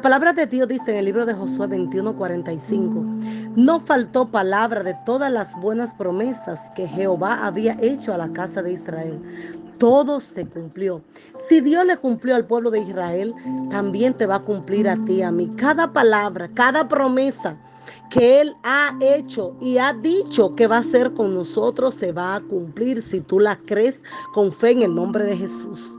La palabra de Dios dice en el libro de Josué 21:45, no faltó palabra de todas las buenas promesas que Jehová había hecho a la casa de Israel. Todo se cumplió. Si Dios le cumplió al pueblo de Israel, también te va a cumplir a ti, a mí. Cada palabra, cada promesa que Él ha hecho y ha dicho que va a hacer con nosotros se va a cumplir si tú la crees con fe en el nombre de Jesús.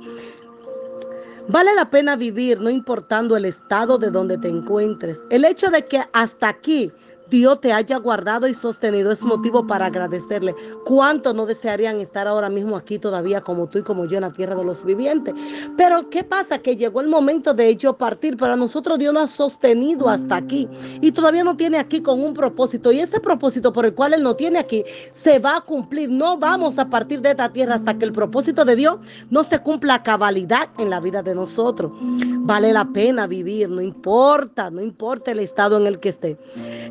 Vale la pena vivir no importando el estado de donde te encuentres. El hecho de que hasta aquí Dios te haya guardado y sostenido es motivo para agradecerle. ¿Cuántos no desearían estar ahora mismo aquí todavía como tú y como yo en la tierra de los vivientes? Pero ¿qué pasa? Que llegó el momento de ellos partir, pero a nosotros Dios nos ha sostenido hasta aquí y todavía no tiene aquí con un propósito. Y ese propósito por el cual Él no tiene aquí se va a cumplir. No vamos a partir de esta tierra hasta que el propósito de Dios no se cumpla a cabalidad en la vida de nosotros. Vale la pena vivir, no importa, no importa el estado en el que esté.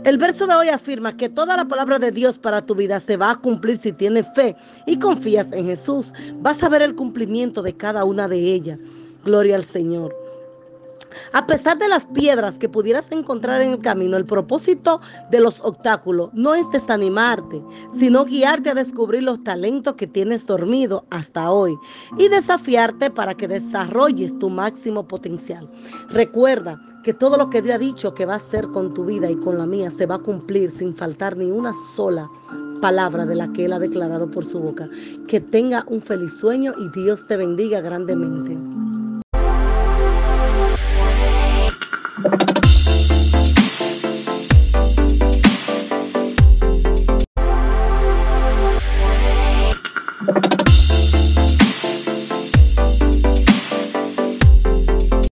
El verso de hoy afirma que toda la palabra de Dios para tu vida se va a cumplir si tienes fe y confías en Jesús. Vas a ver el cumplimiento de cada una de ellas. Gloria al Señor. A pesar de las piedras que pudieras encontrar en el camino, el propósito de los obstáculos no es desanimarte, sino guiarte a descubrir los talentos que tienes dormido hasta hoy y desafiarte para que desarrolles tu máximo potencial. Recuerda que todo lo que Dios ha dicho que va a hacer con tu vida y con la mía se va a cumplir sin faltar ni una sola palabra de la que Él ha declarado por su boca. Que tenga un feliz sueño y Dios te bendiga grandemente.